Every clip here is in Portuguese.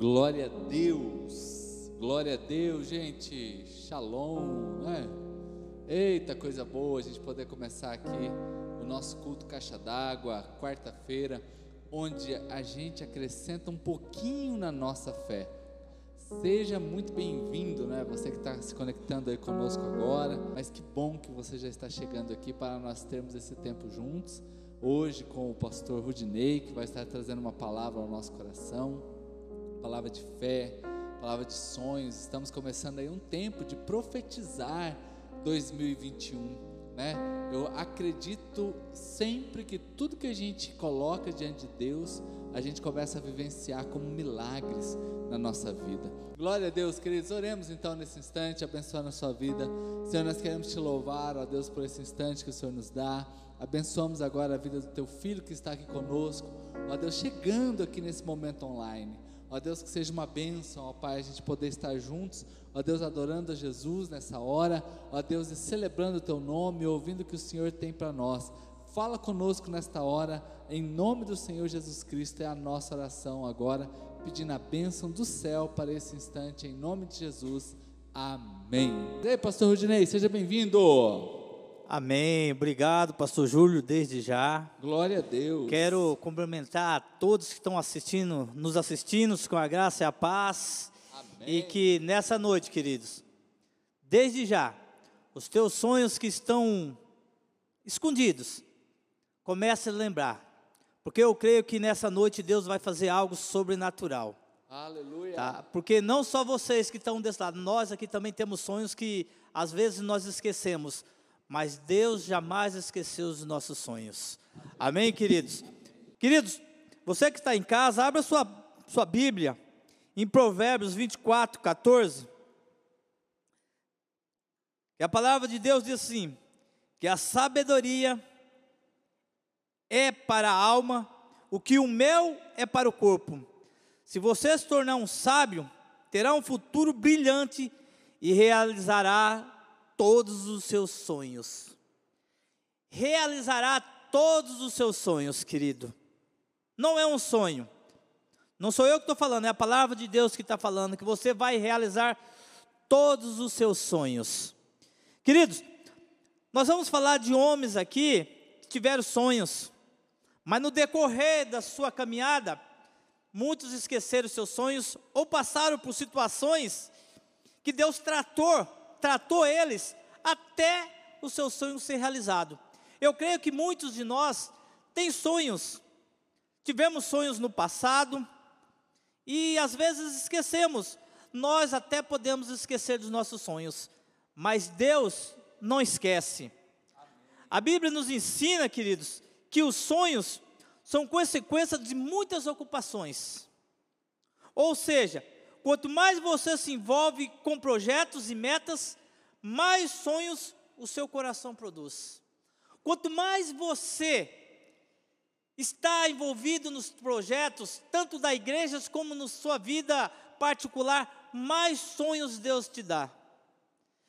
Glória a Deus, glória a Deus, gente. Shalom, né? Eita, coisa boa a gente poder começar aqui o nosso culto Caixa d'Água, quarta-feira, onde a gente acrescenta um pouquinho na nossa fé. Seja muito bem-vindo, né? Você que está se conectando aí conosco agora, mas que bom que você já está chegando aqui para nós termos esse tempo juntos. Hoje com o pastor Rudinei, que vai estar trazendo uma palavra ao nosso coração palavra de fé, palavra de sonhos. Estamos começando aí um tempo de profetizar 2021. Né? Eu acredito sempre que tudo que a gente coloca diante de Deus, a gente começa a vivenciar como milagres na nossa vida. Glória a Deus, queridos. Oremos então nesse instante, abençoando a sua vida. Senhor, nós queremos te louvar, ó Deus, por esse instante que o Senhor nos dá. Abençoamos agora a vida do teu filho que está aqui conosco. Ó Deus, chegando aqui nesse momento online. Ó Deus, que seja uma bênção, ó Pai, a gente poder estar juntos, ó Deus, adorando a Jesus nessa hora, ó Deus, e celebrando o Teu nome, ouvindo o que o Senhor tem para nós. Fala conosco nesta hora, em nome do Senhor Jesus Cristo, é a nossa oração agora, pedindo a bênção do céu para esse instante, em nome de Jesus. Amém. E aí, Pastor Rudinei, seja bem-vindo. Amém. Obrigado, pastor Júlio, desde já. Glória a Deus. Quero cumprimentar a todos que estão assistindo, nos assistindo com a graça e a paz. Amém. E que nessa noite, queridos, desde já, os teus sonhos que estão escondidos, comece a lembrar. Porque eu creio que nessa noite Deus vai fazer algo sobrenatural. Aleluia. Tá? Porque não só vocês que estão desse lado, nós aqui também temos sonhos que às vezes nós esquecemos mas Deus jamais esqueceu os nossos sonhos. Amém, queridos? Queridos, você que está em casa, abra sua, sua Bíblia em Provérbios 24, 14. Que a palavra de Deus diz assim: que a sabedoria é para a alma o que o mel é para o corpo. Se você se tornar um sábio, terá um futuro brilhante e realizará todos os seus sonhos. Realizará todos os seus sonhos, querido. Não é um sonho. Não sou eu que estou falando, é a palavra de Deus que está falando, que você vai realizar todos os seus sonhos. Queridos, nós vamos falar de homens aqui que tiveram sonhos, mas no decorrer da sua caminhada, muitos esqueceram seus sonhos ou passaram por situações que Deus tratou tratou eles até o seu sonho ser realizado. Eu creio que muitos de nós têm sonhos, tivemos sonhos no passado e às vezes esquecemos. Nós até podemos esquecer dos nossos sonhos, mas Deus não esquece. A Bíblia nos ensina, queridos, que os sonhos são consequência de muitas ocupações. Ou seja, quanto mais você se envolve com projetos e metas, mais sonhos o seu coração produz. Quanto mais você está envolvido nos projetos, tanto da igreja como na sua vida particular, mais sonhos Deus te dá.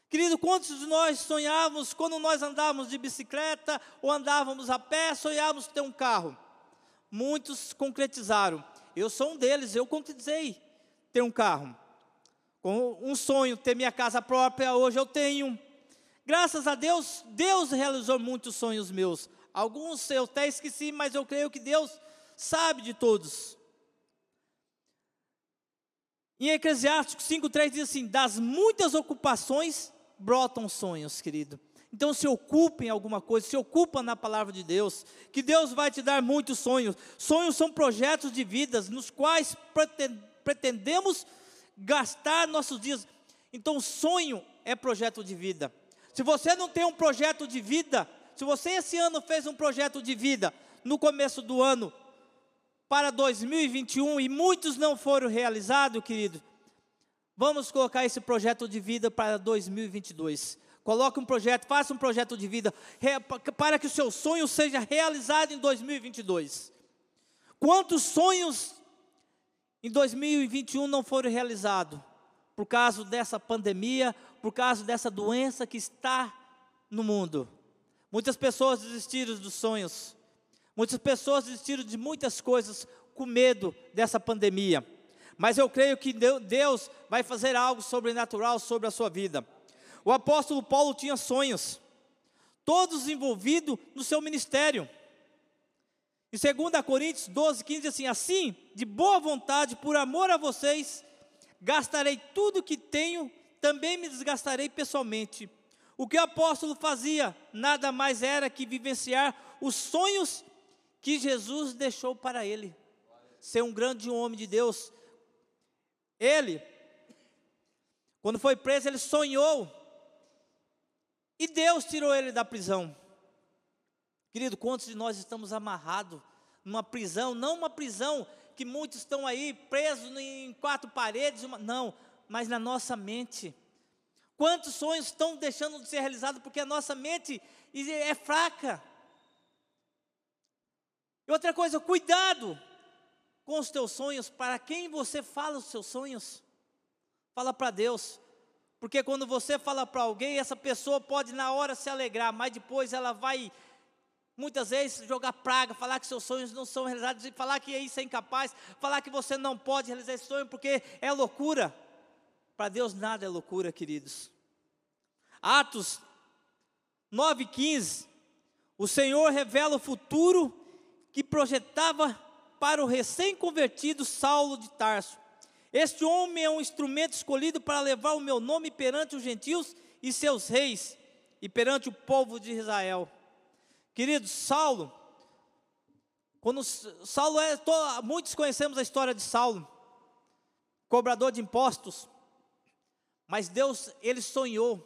Querido, quantos de nós sonhávamos quando nós andávamos de bicicleta ou andávamos a pé, sonhávamos ter um carro? Muitos concretizaram. Eu sou um deles, eu concretizei ter um carro. Com um sonho, ter minha casa própria, hoje eu tenho. Graças a Deus, Deus realizou muitos sonhos meus. Alguns eu até esqueci, mas eu creio que Deus sabe de todos. Em Eclesiástico 5,3 diz assim: Das muitas ocupações brotam sonhos, querido. Então se ocupe em alguma coisa, se ocupa na palavra de Deus, que Deus vai te dar muitos sonhos. Sonhos são projetos de vidas nos quais pretendemos gastar nossos dias. Então, sonho é projeto de vida. Se você não tem um projeto de vida, se você esse ano fez um projeto de vida no começo do ano para 2021 e muitos não foram realizados, querido, vamos colocar esse projeto de vida para 2022. Coloque um projeto, faça um projeto de vida para que o seu sonho seja realizado em 2022. Quantos sonhos em 2021 não foram realizados por causa dessa pandemia, por causa dessa doença que está no mundo. Muitas pessoas desistiram dos sonhos, muitas pessoas desistiram de muitas coisas com medo dessa pandemia. mas eu creio que Deus vai fazer algo sobrenatural sobre a sua vida. O apóstolo Paulo tinha sonhos, todos envolvidos no seu ministério. Em 2 Coríntios 12, 15, assim: Assim, de boa vontade, por amor a vocês, gastarei tudo que tenho, também me desgastarei pessoalmente. O que o apóstolo fazia nada mais era que vivenciar os sonhos que Jesus deixou para ele. Ser um grande homem de Deus. Ele, quando foi preso, ele sonhou. E Deus tirou ele da prisão. Querido, quantos de nós estamos amarrados numa prisão? Não uma prisão que muitos estão aí presos em quatro paredes, uma, não, mas na nossa mente. Quantos sonhos estão deixando de ser realizados porque a nossa mente é fraca? E outra coisa, cuidado com os teus sonhos, para quem você fala os seus sonhos? Fala para Deus. Porque quando você fala para alguém, essa pessoa pode na hora se alegrar, mas depois ela vai muitas vezes jogar praga, falar que seus sonhos não são realizados, falar que isso é incapaz, falar que você não pode realizar esse sonho porque é loucura. Para Deus nada é loucura, queridos. Atos 9:15. O Senhor revela o futuro que projetava para o recém-convertido Saulo de Tarso. Este homem é um instrumento escolhido para levar o meu nome perante os gentios e seus reis e perante o povo de Israel. Querido, Saulo, quando Saulo é, muitos conhecemos a história de Saulo, cobrador de impostos, mas Deus, ele sonhou.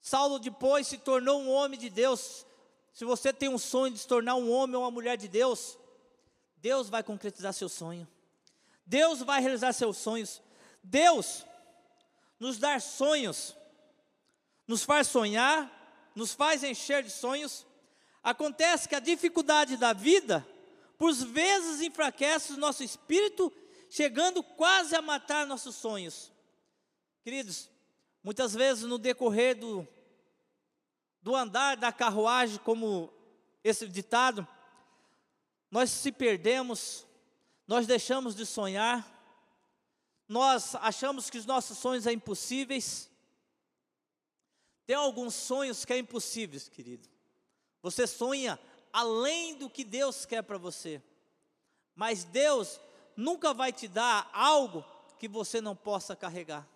Saulo depois se tornou um homem de Deus. Se você tem um sonho de se tornar um homem ou uma mulher de Deus, Deus vai concretizar seu sonho. Deus vai realizar seus sonhos. Deus nos dar sonhos, nos faz sonhar, nos faz encher de sonhos. Acontece que a dificuldade da vida, por vezes, enfraquece o nosso espírito, chegando quase a matar nossos sonhos. Queridos, muitas vezes no decorrer do, do andar da carruagem, como esse ditado, nós se perdemos, nós deixamos de sonhar, nós achamos que os nossos sonhos são impossíveis. Tem alguns sonhos que é impossíveis, querido. Você sonha além do que Deus quer para você. Mas Deus nunca vai te dar algo que você não possa carregar.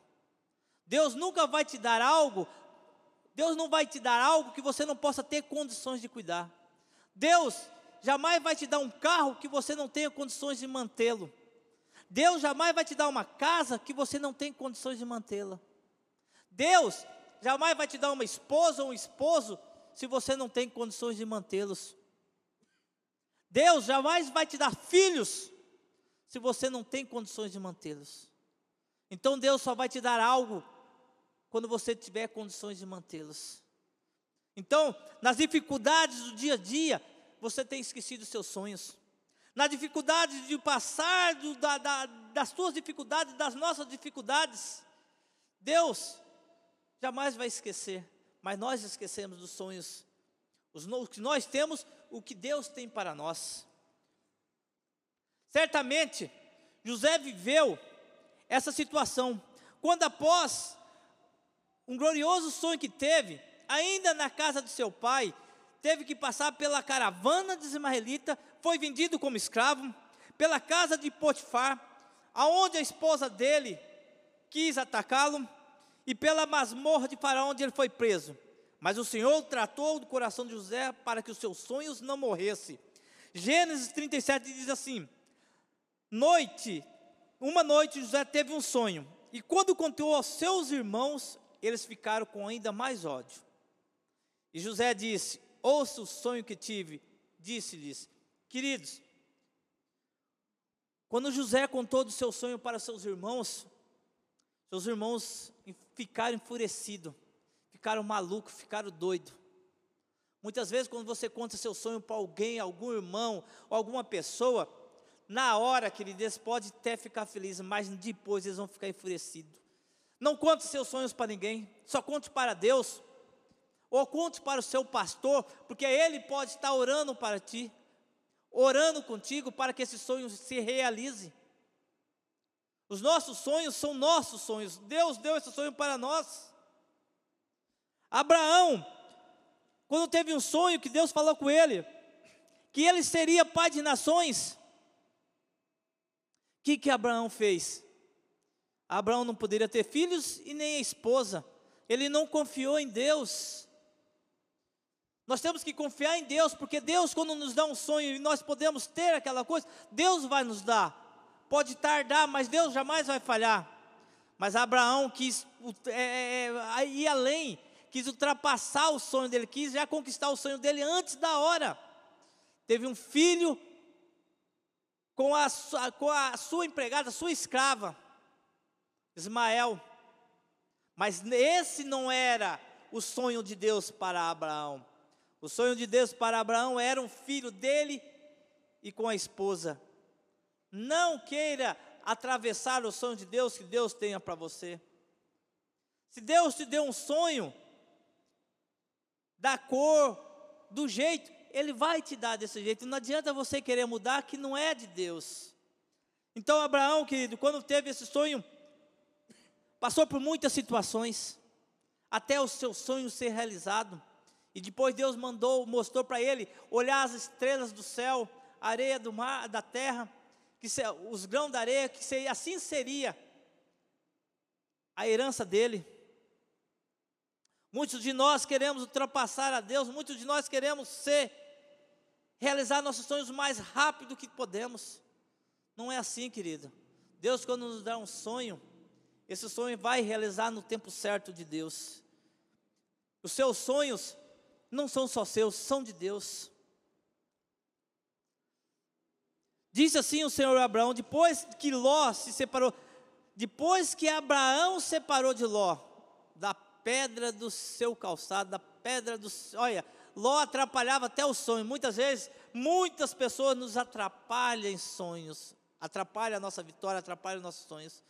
Deus nunca vai te dar algo Deus não vai te dar algo que você não possa ter condições de cuidar. Deus jamais vai te dar um carro que você não tenha condições de mantê-lo. Deus jamais vai te dar uma casa que você não tem condições de mantê-la. Deus jamais vai te dar uma esposa ou um esposo se você não tem condições de mantê-los. Deus jamais vai te dar filhos se você não tem condições de mantê-los. Então Deus só vai te dar algo quando você tiver condições de mantê-los. Então, nas dificuldades do dia a dia, você tem esquecido seus sonhos. Na dificuldade de passar do, da, da, das suas dificuldades, das nossas dificuldades, Deus jamais vai esquecer, mas nós esquecemos dos sonhos, os que nós temos, o que Deus tem para nós. Certamente, José viveu essa situação, quando após um glorioso sonho que teve, ainda na casa de seu pai, teve que passar pela caravana de Ismaelita, foi vendido como escravo, pela casa de Potifar, aonde a esposa dele quis atacá-lo, e pela masmorra de Faraó, onde ele foi preso. Mas o Senhor tratou do coração de José para que os seus sonhos não morressem. Gênesis 37 diz assim: Noite, uma noite José teve um sonho, e quando contou aos seus irmãos, eles ficaram com ainda mais ódio. E José disse: Ouça o sonho que tive. Disse-lhes: Queridos, quando José contou do seu sonho para seus irmãos, seus irmãos ficaram enfurecidos, ficaram malucos, ficaram doidos. Muitas vezes, quando você conta seu sonho para alguém, algum irmão ou alguma pessoa, na hora, queridos, eles podem até ficar felizes, mas depois eles vão ficar enfurecidos. Não conte seus sonhos para ninguém, só conte para Deus. Ou conte para o seu pastor, porque ele pode estar orando para ti, orando contigo para que esse sonho se realize. Os nossos sonhos são nossos sonhos. Deus deu esse sonho para nós. Abraão, quando teve um sonho que Deus falou com ele, que ele seria pai de nações, o que, que Abraão fez? Abraão não poderia ter filhos e nem a esposa, ele não confiou em Deus. Nós temos que confiar em Deus, porque Deus, quando nos dá um sonho e nós podemos ter aquela coisa, Deus vai nos dar. Pode tardar, mas Deus jamais vai falhar. Mas Abraão quis é, é, é, ir além, quis ultrapassar o sonho dele, quis já conquistar o sonho dele antes da hora. Teve um filho com a, com a sua empregada, sua escrava, Ismael. Mas esse não era o sonho de Deus para Abraão. O sonho de Deus para Abraão era um filho dele e com a esposa. Não queira atravessar o sonho de Deus que Deus tenha para você. Se Deus te deu um sonho, da cor, do jeito, Ele vai te dar desse jeito. Não adianta você querer mudar que não é de Deus. Então, Abraão, querido, quando teve esse sonho, passou por muitas situações, até o seu sonho ser realizado. E depois Deus mandou, mostrou para ele olhar as estrelas do céu, a areia do mar, da terra, que se, os grãos da areia, que se, assim seria a herança dele. Muitos de nós queremos ultrapassar a Deus, muitos de nós queremos ser, realizar nossos sonhos o mais rápido que podemos. Não é assim, querido. Deus, quando nos dá um sonho, esse sonho vai realizar no tempo certo de Deus. Os seus sonhos não são só seus, são de Deus. Disse assim o Senhor Abraão, depois que Ló se separou, depois que Abraão separou de Ló, da pedra do seu calçado, da pedra do. Olha, Ló atrapalhava até o sonho. Muitas vezes, muitas pessoas nos atrapalham em sonhos, atrapalha a nossa vitória, atrapalha os nossos sonhos.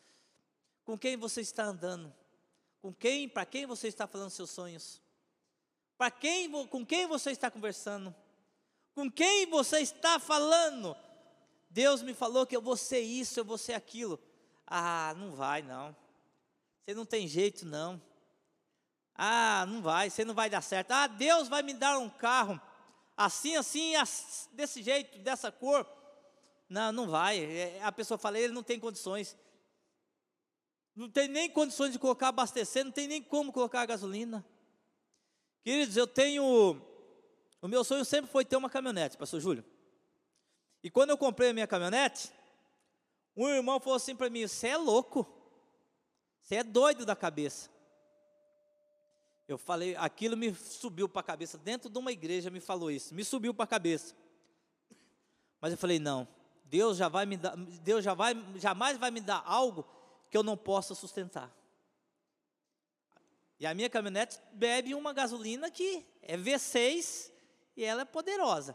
Com quem você está andando? Com quem, para quem você está falando seus sonhos? Para quem, com quem você está conversando? Com quem você está falando? Deus me falou que eu vou ser isso, eu vou ser aquilo. Ah, não vai não. Você não tem jeito não. Ah, não vai, você não vai dar certo. Ah, Deus vai me dar um carro assim, assim, desse jeito, dessa cor. Não, não vai. É, a pessoa fala, ele não tem condições. Não tem nem condições de colocar abastecer, não tem nem como colocar gasolina. Queridos, eu tenho. O meu sonho sempre foi ter uma caminhonete, Pastor Júlio. E quando eu comprei a minha caminhonete, um irmão falou assim para mim: Você é louco, você é doido da cabeça. Eu falei, aquilo me subiu para a cabeça, dentro de uma igreja me falou isso, me subiu para a cabeça. Mas eu falei, não, Deus já vai me dar, Deus já vai, jamais vai me dar algo que eu não possa sustentar. E a minha caminhonete bebe uma gasolina que é V6 e ela é poderosa.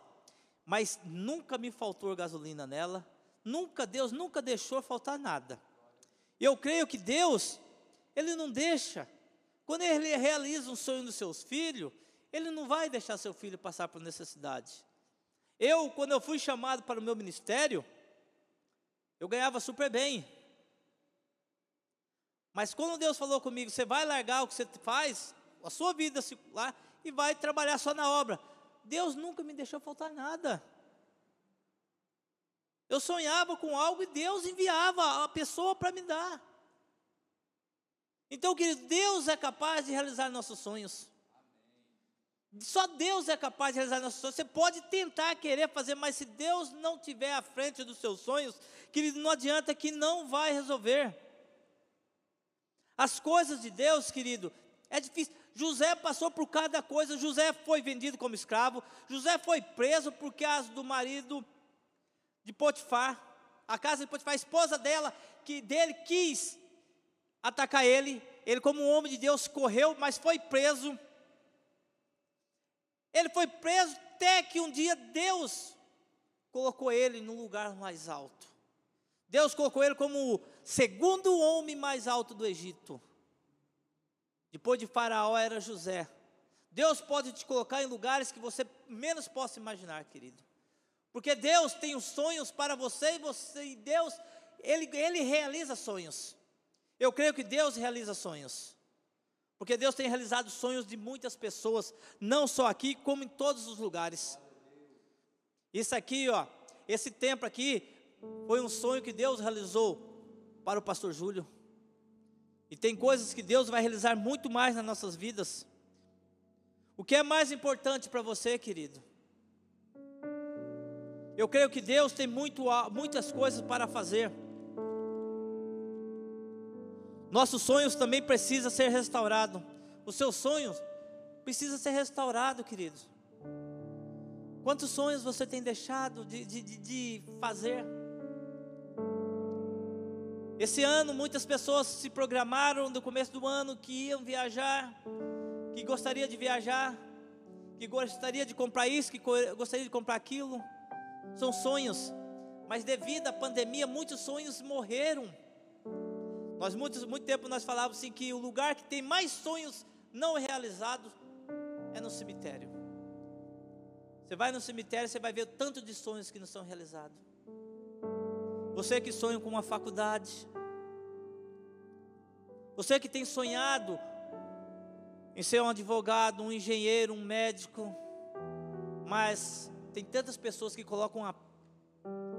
Mas nunca me faltou gasolina nela, nunca, Deus nunca deixou faltar nada. Eu creio que Deus, Ele não deixa. Quando Ele realiza um sonho dos seus filhos, Ele não vai deixar seu filho passar por necessidade. Eu, quando eu fui chamado para o meu ministério, eu ganhava super bem. Mas quando Deus falou comigo, você vai largar o que você faz, a sua vida lá, e vai trabalhar só na obra. Deus nunca me deixou faltar nada. Eu sonhava com algo e Deus enviava a pessoa para me dar. Então, querido, Deus é capaz de realizar nossos sonhos. Só Deus é capaz de realizar nossos sonhos. Você pode tentar querer fazer, mas se Deus não tiver à frente dos seus sonhos, querido, não adianta que não vai resolver. As coisas de Deus, querido, é difícil. José passou por cada coisa. José foi vendido como escravo. José foi preso por causa do marido de Potifar. A casa de Potifar, a esposa dela, que dele quis atacar ele. Ele, como homem de Deus, correu, mas foi preso. Ele foi preso até que um dia Deus colocou ele no lugar mais alto. Deus colocou ele como o segundo homem mais alto do Egito. Depois de Faraó era José. Deus pode te colocar em lugares que você menos possa imaginar, querido. Porque Deus tem os sonhos para você e você e Deus ele, ele realiza sonhos. Eu creio que Deus realiza sonhos. Porque Deus tem realizado sonhos de muitas pessoas, não só aqui, como em todos os lugares. Isso aqui, ó, esse templo aqui, foi um sonho que Deus realizou para o pastor Júlio. E tem coisas que Deus vai realizar muito mais nas nossas vidas. O que é mais importante para você, querido? Eu creio que Deus tem muito, muitas coisas para fazer. Nossos sonhos também precisam ser restaurados. Os seus sonhos precisam ser restaurados, queridos. Quantos sonhos você tem deixado de, de, de fazer? Esse ano, muitas pessoas se programaram no começo do ano que iam viajar, que gostaria de viajar, que gostaria de comprar isso, que gostaria de comprar aquilo. São sonhos, mas devido à pandemia, muitos sonhos morreram. Nós muito tempo nós falávamos assim que o lugar que tem mais sonhos não realizados é no cemitério. Você vai no cemitério, você vai ver o tanto de sonhos que não são realizados. Você que sonha com uma faculdade. Você que tem sonhado em ser um advogado, um engenheiro, um médico. Mas tem tantas pessoas que colocam uma,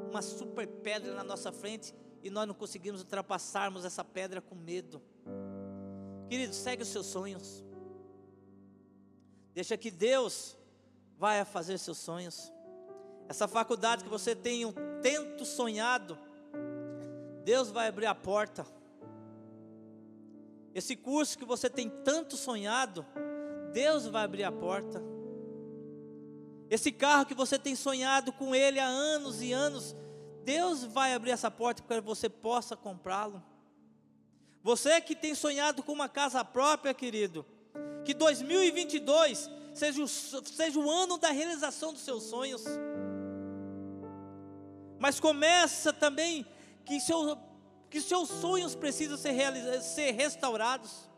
uma super pedra na nossa frente e nós não conseguimos ultrapassarmos essa pedra com medo. Querido, segue os seus sonhos. Deixa que Deus vai fazer seus sonhos. Essa faculdade que você tem um tento sonhado, Deus vai abrir a porta. Esse curso que você tem tanto sonhado, Deus vai abrir a porta. Esse carro que você tem sonhado com ele há anos e anos, Deus vai abrir essa porta para que você possa comprá-lo. Você que tem sonhado com uma casa própria, querido, que 2022 seja o, seja o ano da realização dos seus sonhos. Mas começa também que, seu, que seus sonhos precisam ser, ser restaurados.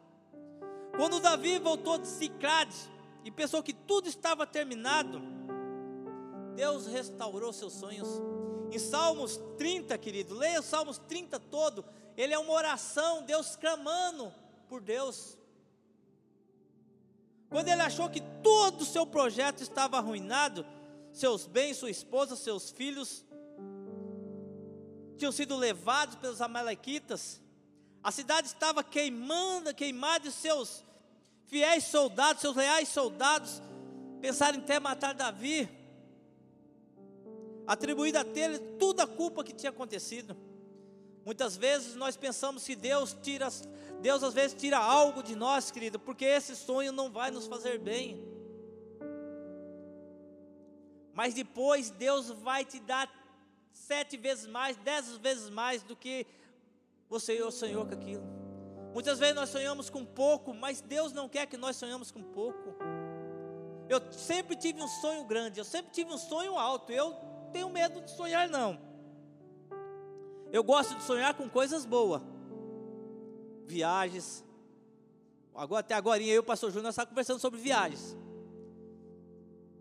Quando Davi voltou de Ciclade e pensou que tudo estava terminado, Deus restaurou seus sonhos. Em Salmos 30, querido, leia o Salmos 30 todo. Ele é uma oração, Deus clamando por Deus. Quando ele achou que todo o seu projeto estava arruinado, seus bens, sua esposa, seus filhos tinham sido levados pelos amalequitas, a cidade estava queimando, queimada, e seus fiéis soldados, seus leais soldados, pensaram em até matar Davi atribuída a ele toda a culpa que tinha acontecido. Muitas vezes nós pensamos que Deus tira, Deus às vezes tira algo de nós, querido, porque esse sonho não vai nos fazer bem. Mas depois Deus vai te dar sete vezes mais, dez vezes mais do que você sonhou com aquilo. Muitas vezes nós sonhamos com pouco, mas Deus não quer que nós sonhamos com pouco. Eu sempre tive um sonho grande, eu sempre tive um sonho alto. Eu tenho medo de sonhar, não. Eu gosto de sonhar com coisas boas. Viagens. Agora, até agora, eu e o pastor Júnior estamos conversando sobre viagens.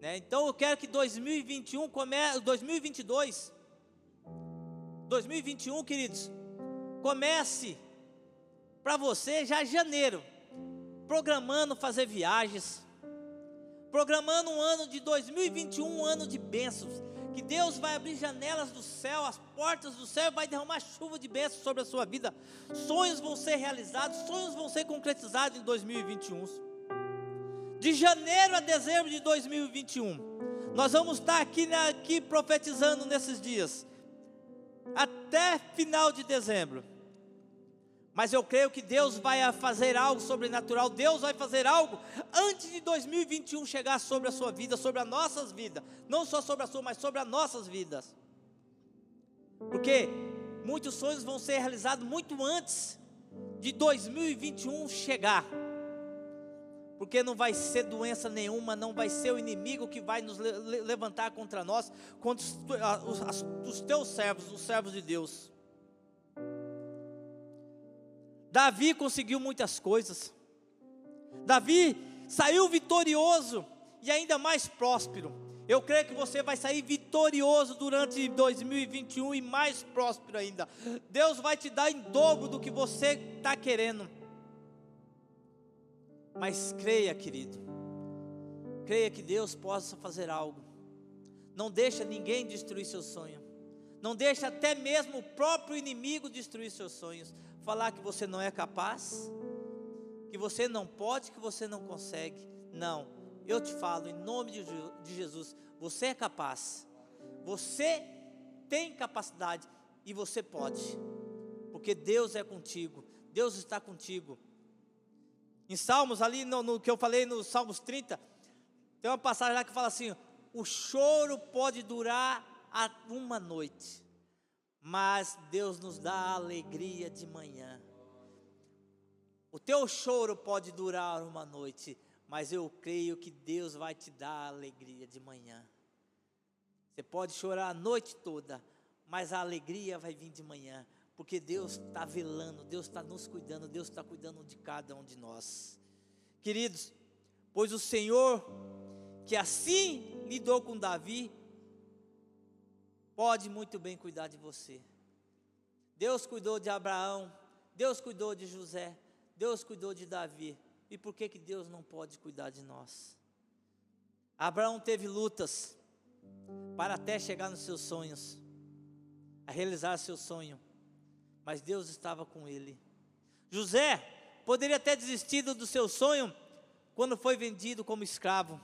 Né? Então eu quero que 2021 comece, 2022, 2021, queridos, comece para você já em janeiro, programando fazer viagens, programando um ano de 2021, um ano de bênçãos que Deus vai abrir janelas do céu, as portas do céu, vai derramar chuva de bênçãos sobre a sua vida. Sonhos vão ser realizados, sonhos vão ser concretizados em 2021. De janeiro a dezembro de 2021, nós vamos estar aqui, aqui profetizando nesses dias, até final de dezembro. Mas eu creio que Deus vai fazer algo sobrenatural. Deus vai fazer algo antes de 2021 chegar sobre a sua vida, sobre as nossas vidas. Não só sobre a sua, mas sobre as nossas vidas. Porque muitos sonhos vão ser realizados muito antes de 2021 chegar. Porque não vai ser doença nenhuma, não vai ser o inimigo que vai nos levantar contra nós, contra os, teus servos, os servos de Deus. Davi conseguiu muitas coisas. Davi saiu vitorioso e ainda mais próspero. Eu creio que você vai sair vitorioso durante 2021 e mais próspero ainda. Deus vai te dar em dobro do que você está querendo. Mas creia, querido. Creia que Deus possa fazer algo. Não deixa ninguém destruir seu sonho. Não deixa até mesmo o próprio inimigo destruir seus sonhos. Falar que você não é capaz, que você não pode, que você não consegue. Não, eu te falo em nome de Jesus, você é capaz. Você tem capacidade e você pode. Porque Deus é contigo. Deus está contigo. Em Salmos, ali no, no, que eu falei nos Salmos 30, tem uma passagem lá que fala assim: o choro pode durar uma noite, mas Deus nos dá alegria de manhã. O teu choro pode durar uma noite, mas eu creio que Deus vai te dar a alegria de manhã. Você pode chorar a noite toda, mas a alegria vai vir de manhã, porque Deus está velando, Deus está nos cuidando, Deus está cuidando de cada um de nós. Queridos, pois o Senhor, que assim lidou com Davi, pode muito bem cuidar de você. Deus cuidou de Abraão, Deus cuidou de José, Deus cuidou de Davi. E por que, que Deus não pode cuidar de nós? Abraão teve lutas para até chegar nos seus sonhos, a realizar seu sonho, mas Deus estava com ele. José poderia ter desistido do seu sonho quando foi vendido como escravo,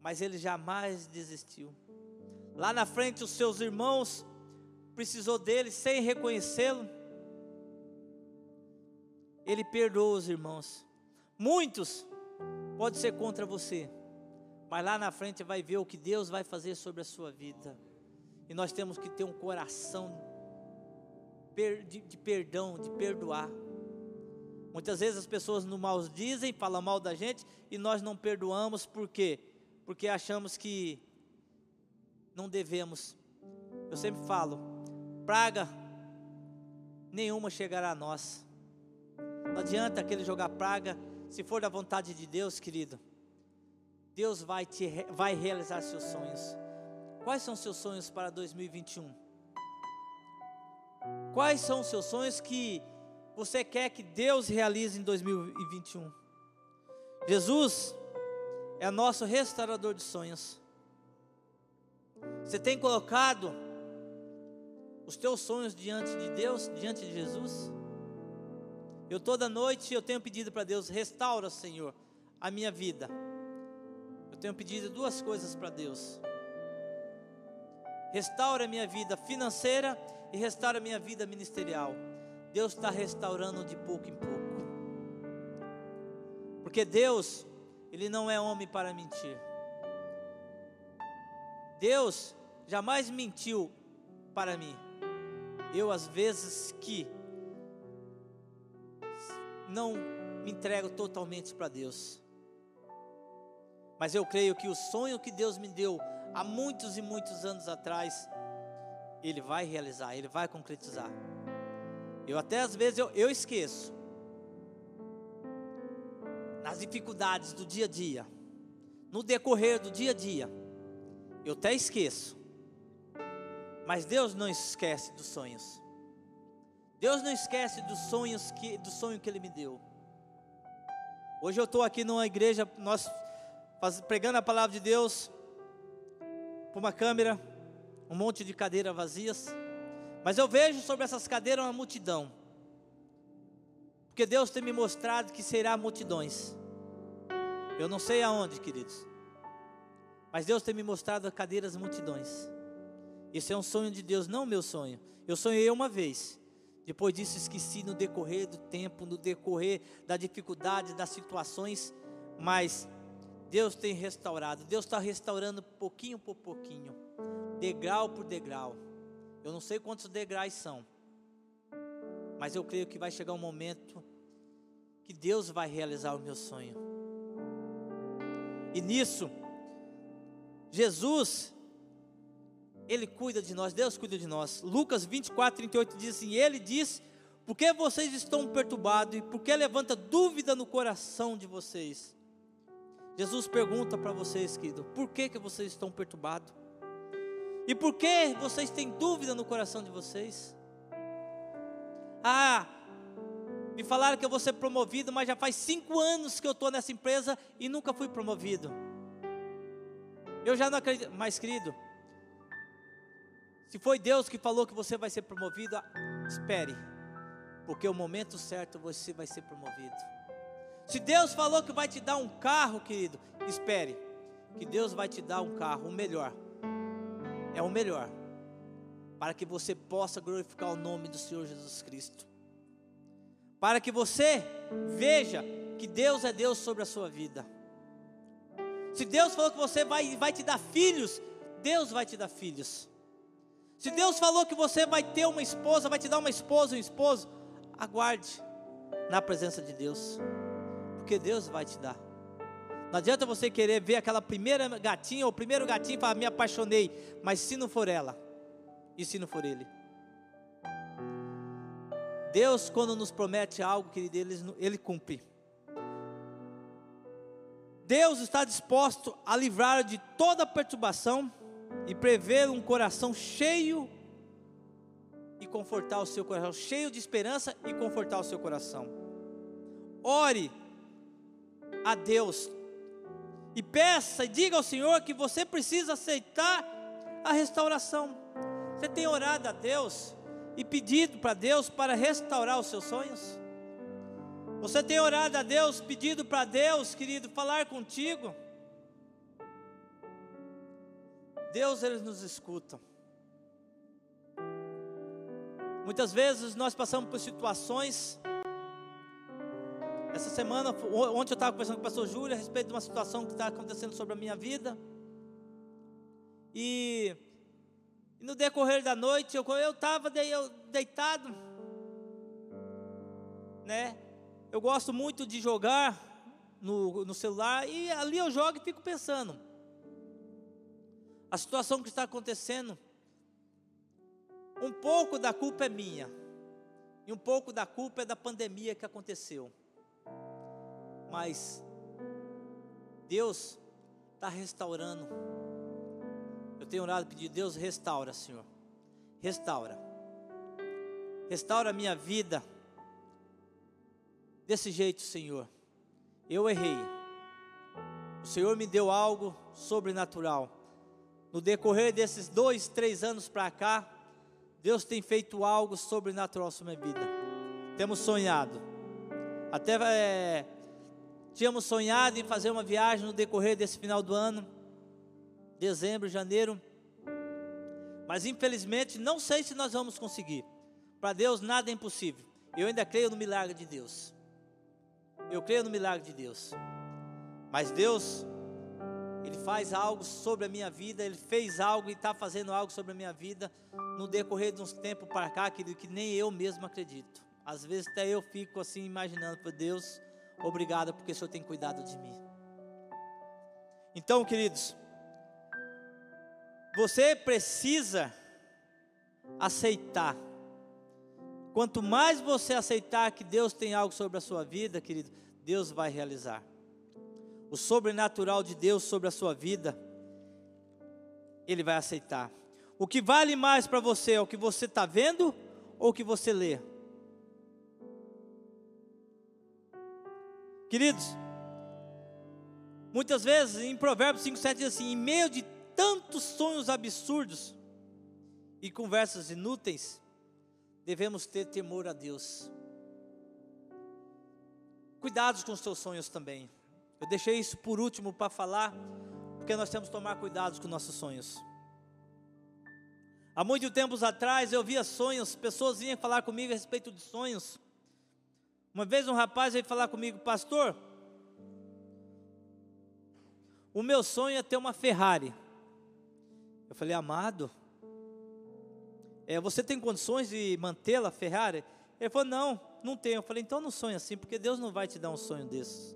mas ele jamais desistiu. Lá na frente, os seus irmãos precisou dele sem reconhecê-lo. Ele perdoou os irmãos. Muitos pode ser contra você, mas lá na frente vai ver o que Deus vai fazer sobre a sua vida. E nós temos que ter um coração de perdão, de perdoar. Muitas vezes as pessoas no mal dizem, falam mal da gente e nós não perdoamos por quê? Porque achamos que não devemos. Eu sempre falo, praga nenhuma chegará a nós. Não adianta aquele jogar praga, se for da vontade de Deus, querido. Deus vai te vai realizar seus sonhos. Quais são seus sonhos para 2021? Quais são os seus sonhos que você quer que Deus realize em 2021? Jesus é nosso restaurador de sonhos. Você tem colocado os teus sonhos diante de Deus, diante de Jesus? Eu toda noite eu tenho pedido para Deus, restaura, Senhor, a minha vida. Eu tenho pedido duas coisas para Deus. Restaura a minha vida financeira e restaura minha vida ministerial. Deus está restaurando de pouco em pouco. Porque Deus, Ele não é homem para mentir. Deus jamais mentiu para mim. Eu, às vezes, que não me entrego totalmente para Deus. Mas eu creio que o sonho que Deus me deu há muitos e muitos anos atrás, Ele vai realizar, Ele vai concretizar. Eu até às vezes eu, eu esqueço. Nas dificuldades do dia a dia, no decorrer do dia a dia, eu até esqueço. Mas Deus não esquece dos sonhos. Deus não esquece dos sonhos que, do sonho que Ele me deu. Hoje eu estou aqui numa igreja, nós pregando a palavra de Deus, por uma câmera, um monte de cadeiras vazias. Mas eu vejo sobre essas cadeiras uma multidão. Porque Deus tem me mostrado que será multidões. Eu não sei aonde, queridos. Mas Deus tem me mostrado cadeiras multidões. Isso é um sonho de Deus, não meu sonho. Eu sonhei uma vez. Depois disso, esqueci no decorrer do tempo, no decorrer da dificuldade, das situações. Mas Deus tem restaurado. Deus está restaurando pouquinho por pouquinho, degrau por degrau. Eu não sei quantos degraus são, mas eu creio que vai chegar um momento que Deus vai realizar o meu sonho. E nisso, Jesus, Ele cuida de nós, Deus cuida de nós. Lucas 24, 38 diz assim: Ele diz: Por que vocês estão perturbados e por que levanta dúvida no coração de vocês? Jesus pergunta para vocês, querido, por que, que vocês estão perturbados? E por que vocês têm dúvida no coração de vocês? Ah, me falaram que eu vou ser promovido, mas já faz cinco anos que eu estou nessa empresa e nunca fui promovido. Eu já não acredito, mas querido, se foi Deus que falou que você vai ser promovido, espere, porque o momento certo você vai ser promovido. Se Deus falou que vai te dar um carro, querido, espere, que Deus vai te dar um carro, o melhor, é o melhor, para que você possa glorificar o nome do Senhor Jesus Cristo, para que você veja que Deus é Deus sobre a sua vida. Se Deus falou que você vai, vai te dar filhos, Deus vai te dar filhos. Se Deus falou que você vai ter uma esposa, vai te dar uma esposa, um esposo, aguarde na presença de Deus, porque Deus vai te dar. Não adianta você querer ver aquela primeira gatinha ou o primeiro gatinho e falar, me apaixonei, mas se não for ela, e se não for ele? Deus, quando nos promete algo, querido, ele, ele cumpre. Deus está disposto a livrar de toda perturbação e prever um coração cheio e confortar o seu coração, cheio de esperança e confortar o seu coração. Ore a Deus e peça e diga ao Senhor que você precisa aceitar a restauração. Você tem orado a Deus e pedido para Deus para restaurar os seus sonhos? Você tem orado a Deus, pedido para Deus, querido, falar contigo? Deus, Ele nos escuta. Muitas vezes nós passamos por situações. Essa semana, ontem eu estava conversando com o pastor Júlio a respeito de uma situação que está acontecendo sobre a minha vida. E, e no decorrer da noite, eu estava deitado, né? Eu gosto muito de jogar no, no celular e ali eu jogo e fico pensando. A situação que está acontecendo, um pouco da culpa é minha, e um pouco da culpa é da pandemia que aconteceu. Mas Deus está restaurando. Eu tenho orado pedido, Deus restaura, Senhor. Restaura. Restaura a minha vida desse jeito, Senhor. Eu errei. O Senhor me deu algo sobrenatural. No decorrer desses dois, três anos para cá, Deus tem feito algo sobrenatural sobre minha vida. Temos sonhado. Até é, tínhamos sonhado em fazer uma viagem no decorrer desse final do ano, dezembro, janeiro. Mas infelizmente não sei se nós vamos conseguir. Para Deus nada é impossível. Eu ainda creio no milagre de Deus. Eu creio no milagre de Deus. Mas Deus, Ele faz algo sobre a minha vida, Ele fez algo e está fazendo algo sobre a minha vida no decorrer de uns tempos para cá, querido, que nem eu mesmo acredito. Às vezes até eu fico assim imaginando, por Deus, obrigado porque o Senhor tem cuidado de mim. Então, queridos, você precisa aceitar. Quanto mais você aceitar que Deus tem algo sobre a sua vida, querido, Deus vai realizar. O sobrenatural de Deus sobre a sua vida, Ele vai aceitar. O que vale mais para você é o que você está vendo ou o que você lê? Queridos, muitas vezes em Provérbios 5,7 diz assim: em meio de tantos sonhos absurdos e conversas inúteis, devemos ter temor a Deus. Cuidados com os seus sonhos também. Eu deixei isso por último para falar, porque nós temos que tomar cuidados com nossos sonhos. Há muitos tempos atrás eu via sonhos, pessoas vinham falar comigo a respeito de sonhos. Uma vez um rapaz veio falar comigo, pastor, o meu sonho é ter uma Ferrari. Eu falei, amado, é, você tem condições de mantê-la, Ferrari? Ele falou, não, não tenho. Eu falei, então não sonha assim, porque Deus não vai te dar um sonho desses.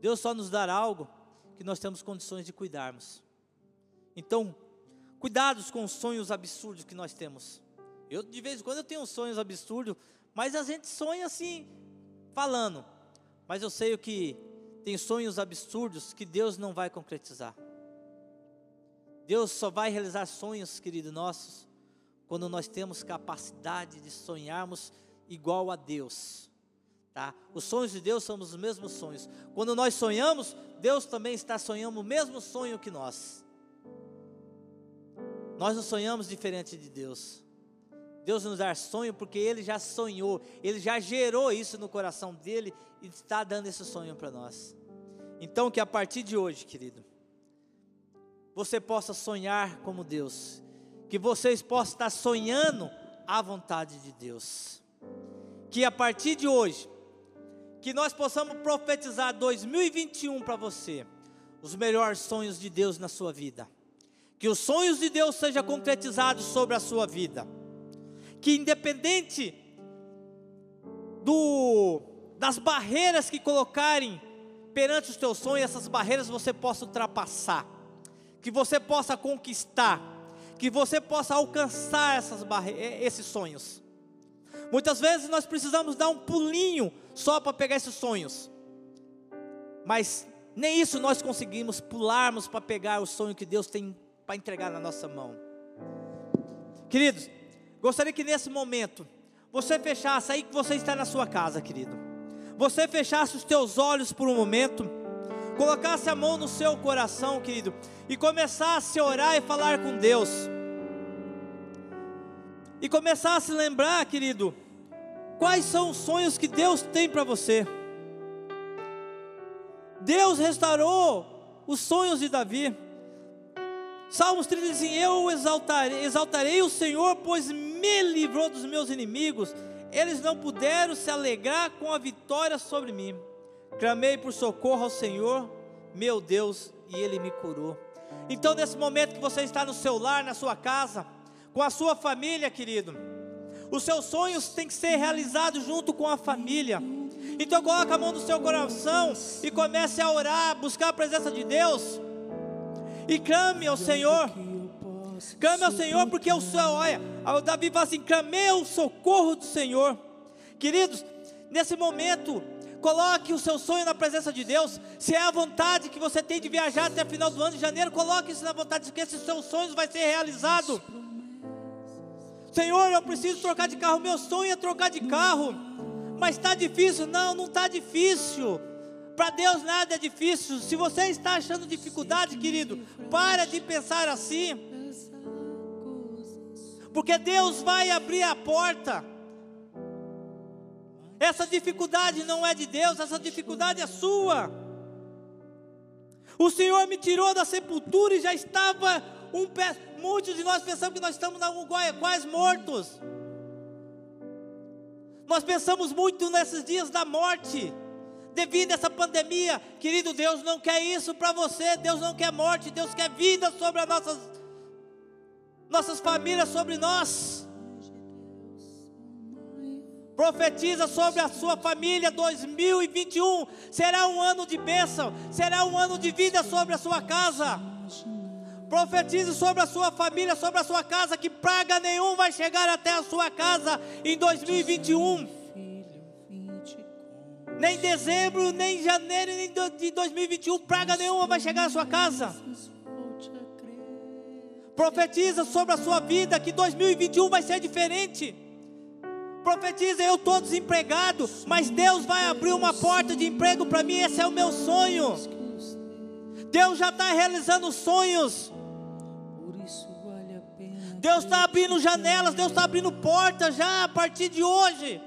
Deus só nos dará algo que nós temos condições de cuidarmos. Então, cuidados com os sonhos absurdos que nós temos. Eu, de vez em quando, eu tenho sonhos absurdos, mas a gente sonha assim, falando. Mas eu sei que tem sonhos absurdos que Deus não vai concretizar. Deus só vai realizar sonhos, querido nossos, quando nós temos capacidade de sonharmos igual a Deus. Tá? Os sonhos de Deus são os mesmos sonhos. Quando nós sonhamos, Deus também está sonhando o mesmo sonho que nós. Nós não sonhamos diferente de Deus. Deus nos dá sonho porque Ele já sonhou, Ele já gerou isso no coração dele e está dando esse sonho para nós. Então, que a partir de hoje, querido, você possa sonhar como Deus, que vocês possam estar sonhando a vontade de Deus. Que a partir de hoje, que nós possamos profetizar 2021 para você, os melhores sonhos de Deus na sua vida. Que os sonhos de Deus sejam concretizados sobre a sua vida que independente do das barreiras que colocarem perante os teus sonhos, essas barreiras você possa ultrapassar, que você possa conquistar, que você possa alcançar essas esses sonhos. Muitas vezes nós precisamos dar um pulinho só para pegar esses sonhos, mas nem isso nós conseguimos pularmos para pegar o sonho que Deus tem para entregar na nossa mão. Queridos, Gostaria que nesse momento você fechasse aí que você está na sua casa, querido. Você fechasse os teus olhos por um momento, colocasse a mão no seu coração, querido, e começasse a orar e falar com Deus. E começasse a lembrar, querido, quais são os sonhos que Deus tem para você. Deus restaurou os sonhos de Davi. Salmos 30 diz assim: Eu exaltarei, exaltarei o Senhor, pois me livrou dos meus inimigos. Eles não puderam se alegrar com a vitória sobre mim. Clamei por socorro ao Senhor, meu Deus, e Ele me curou. Então, nesse momento que você está no seu lar, na sua casa, com a sua família, querido, os seus sonhos têm que ser realizados junto com a família. Então, coloque a mão no seu coração e comece a orar, buscar a presença de Deus e clame ao Senhor. Clame ao Senhor, porque o Senhor, olha, o Davi fala assim: clamei o socorro do Senhor. Queridos, nesse momento, coloque o seu sonho na presença de Deus. Se é a vontade que você tem de viajar até o final do ano de janeiro, coloque isso na vontade, que esses seus sonhos vai ser realizado. Senhor, eu preciso trocar de carro. Meu sonho é trocar de carro, mas está difícil. Não, não está difícil. Para Deus nada é difícil. Se você está achando dificuldade, querido, para de pensar assim. Porque Deus vai abrir a porta. Essa dificuldade não é de Deus, essa dificuldade é sua. O Senhor me tirou da sepultura e já estava um pé. Muitos de nós pensamos que nós estamos quase mortos. Nós pensamos muito nesses dias da morte devido a essa pandemia. Querido, Deus não quer isso para você. Deus não quer morte, Deus quer vida sobre as nossas, nossas famílias, sobre nós. Profetiza sobre a sua família 2021. Será um ano de bênção, será um ano de vida sobre a sua casa. Profetize sobre a sua família, sobre a sua casa, que praga nenhum vai chegar até a sua casa em 2021 nem dezembro, nem janeiro, nem de 2021, praga nenhuma vai chegar à sua casa. Profetiza sobre a sua vida que 2021 vai ser diferente. Profetiza, eu estou desempregado, mas Deus vai abrir uma porta de emprego para mim, esse é o meu sonho. Deus já está realizando sonhos. Deus está abrindo janelas, Deus está abrindo portas já a partir de hoje.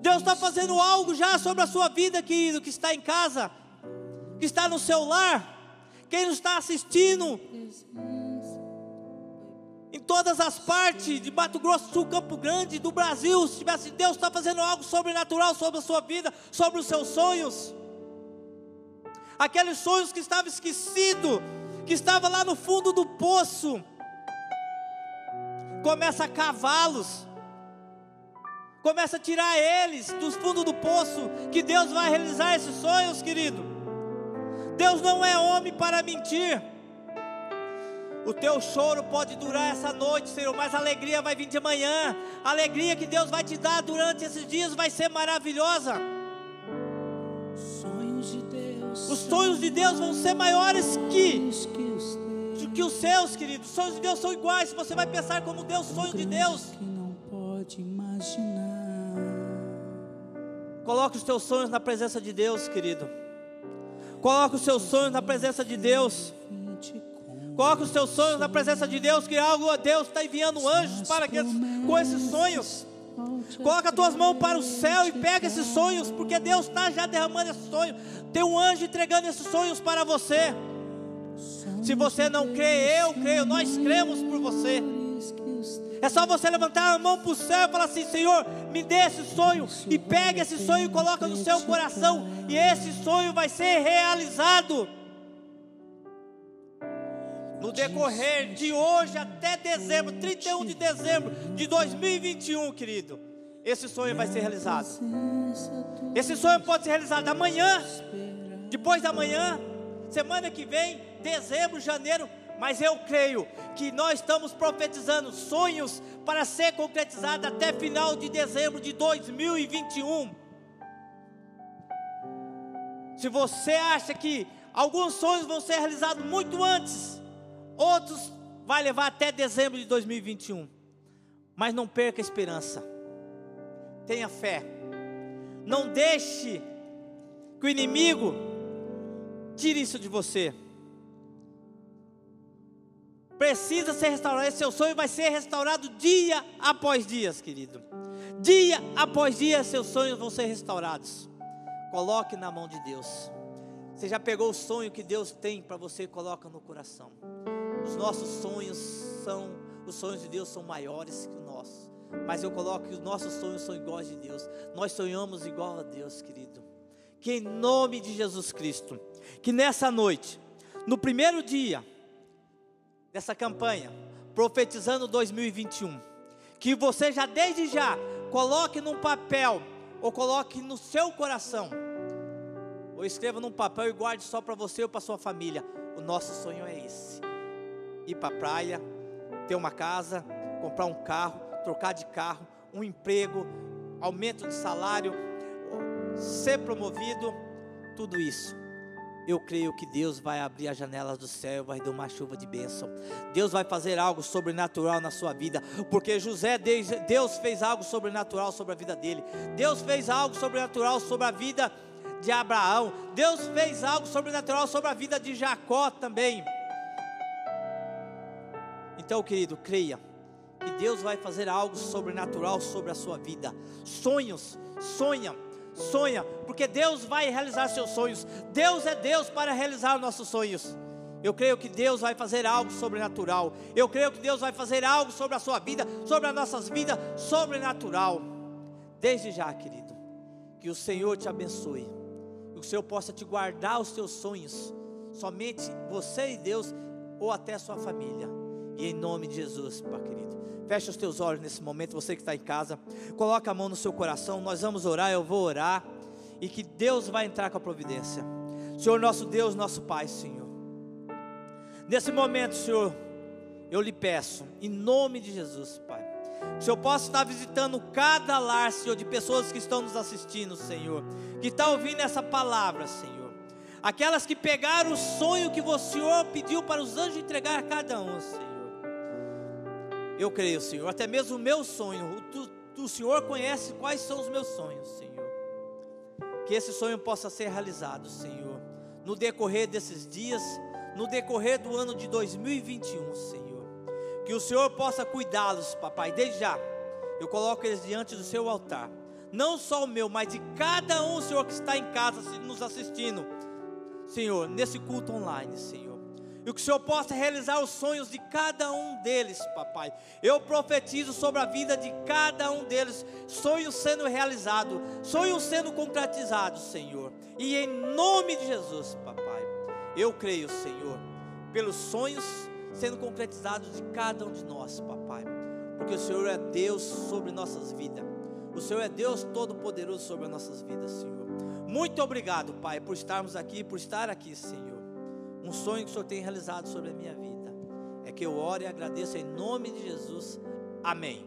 Deus está fazendo algo já sobre a sua vida, querido, que está em casa, que está no seu lar, quem nos está assistindo em todas as partes de Mato Grosso Sul, Campo Grande, do Brasil, se tivesse Deus está fazendo algo sobrenatural sobre a sua vida, sobre os seus sonhos. Aqueles sonhos que estavam esquecidos, que estava lá no fundo do poço, começa a cavá-los Começa a tirar eles dos fundos do poço, que Deus vai realizar esses sonhos, querido. Deus não é homem para mentir. O teu choro pode durar essa noite, Senhor, mas a alegria vai vir de manhã. A alegria que Deus vai te dar durante esses dias vai ser maravilhosa. Os sonhos de Deus vão ser maiores que que os seus, queridos. Os sonhos de Deus são iguais. Você vai pensar como Deus, sonho de Deus. Que não pode imaginar. Coloque os teus sonhos na presença de Deus, querido. Coloque os seus sonhos na presença de Deus. Coloque os teus sonhos na presença de Deus, que algo Deus está enviando anjos para que com esses sonhos. Coloca as tuas mãos para o céu e pega esses sonhos, porque Deus está já derramando esses sonhos. Tem um anjo entregando esses sonhos para você. Se você não crê, eu creio, nós cremos por você. É só você levantar a mão para o céu e falar assim: Senhor, me dê esse sonho. E pega esse sonho e coloca no seu coração. E esse sonho vai ser realizado. No decorrer de hoje até dezembro, 31 de dezembro de 2021, querido, esse sonho vai ser realizado. Esse sonho pode ser realizado amanhã, depois da manhã, semana que vem, dezembro, janeiro, mas eu creio que nós estamos profetizando sonhos para ser concretizados até final de dezembro de 2021. Se você acha que alguns sonhos vão ser realizados muito antes, outros vai levar até dezembro de 2021. Mas não perca a esperança. Tenha fé. Não deixe que o inimigo tire isso de você precisa ser restaurado. Esse seu sonho vai ser restaurado dia após dia, querido. Dia após dia, seus sonhos vão ser restaurados. Coloque na mão de Deus. Você já pegou o sonho que Deus tem para você? Coloca no coração. Os nossos sonhos são, os sonhos de Deus são maiores que o nosso. Mas eu coloco que os nossos sonhos são iguais de Deus. Nós sonhamos igual a Deus, querido. Que em nome de Jesus Cristo, que nessa noite, no primeiro dia, dessa campanha, profetizando 2021, que você já desde já coloque num papel ou coloque no seu coração, ou escreva num papel e guarde só para você ou para sua família. O nosso sonho é esse: ir para a praia, ter uma casa, comprar um carro, trocar de carro, um emprego, aumento de salário, ser promovido, tudo isso eu creio que Deus vai abrir as janelas do céu, vai dar uma chuva de bênção. Deus vai fazer algo sobrenatural na sua vida, porque José, Deus fez algo sobrenatural sobre a vida dele. Deus fez algo sobrenatural sobre a vida de Abraão. Deus fez algo sobrenatural sobre a vida de Jacó também. Então, querido, creia que Deus vai fazer algo sobrenatural sobre a sua vida. Sonhos, sonha sonha, porque Deus vai realizar seus sonhos. Deus é Deus para realizar nossos sonhos. Eu creio que Deus vai fazer algo sobrenatural. Eu creio que Deus vai fazer algo sobre a sua vida, sobre as nossas vidas, sobrenatural. Desde já, querido, que o Senhor te abençoe. Que o Senhor possa te guardar os teus sonhos. Somente você e Deus, ou até sua família. E em nome de Jesus, Pai querido. Feche os teus olhos nesse momento, você que está em casa. Coloca a mão no seu coração. Nós vamos orar, eu vou orar. E que Deus vai entrar com a providência. Senhor, nosso Deus, nosso Pai, Senhor. Nesse momento, Senhor, eu lhe peço, em nome de Jesus, Pai. Que o Senhor possa estar visitando cada lar, Senhor, de pessoas que estão nos assistindo, Senhor. Que está ouvindo essa palavra, Senhor. Aquelas que pegaram o sonho que o Senhor pediu para os anjos entregar a cada um, Senhor. Eu creio, Senhor, até mesmo o meu sonho, tu, o Senhor conhece quais são os meus sonhos, Senhor. Que esse sonho possa ser realizado, Senhor, no decorrer desses dias, no decorrer do ano de 2021, Senhor. Que o Senhor possa cuidá-los, papai, desde já. Eu coloco eles diante do seu altar. Não só o meu, mas de cada um, Senhor, que está em casa nos assistindo. Senhor, nesse culto online, Senhor e que o Senhor possa realizar os sonhos de cada um deles, papai. Eu profetizo sobre a vida de cada um deles, sonhos sendo realizados, sonhos sendo concretizados, Senhor. E em nome de Jesus, papai, eu creio, Senhor, pelos sonhos sendo concretizados de cada um de nós, papai. Porque o Senhor é Deus sobre nossas vidas. O Senhor é Deus todo-poderoso sobre as nossas vidas, Senhor. Muito obrigado, Pai, por estarmos aqui, por estar aqui, Senhor um sonho que o Senhor tem realizado sobre a minha vida. É que eu oro e agradeço em nome de Jesus. Amém.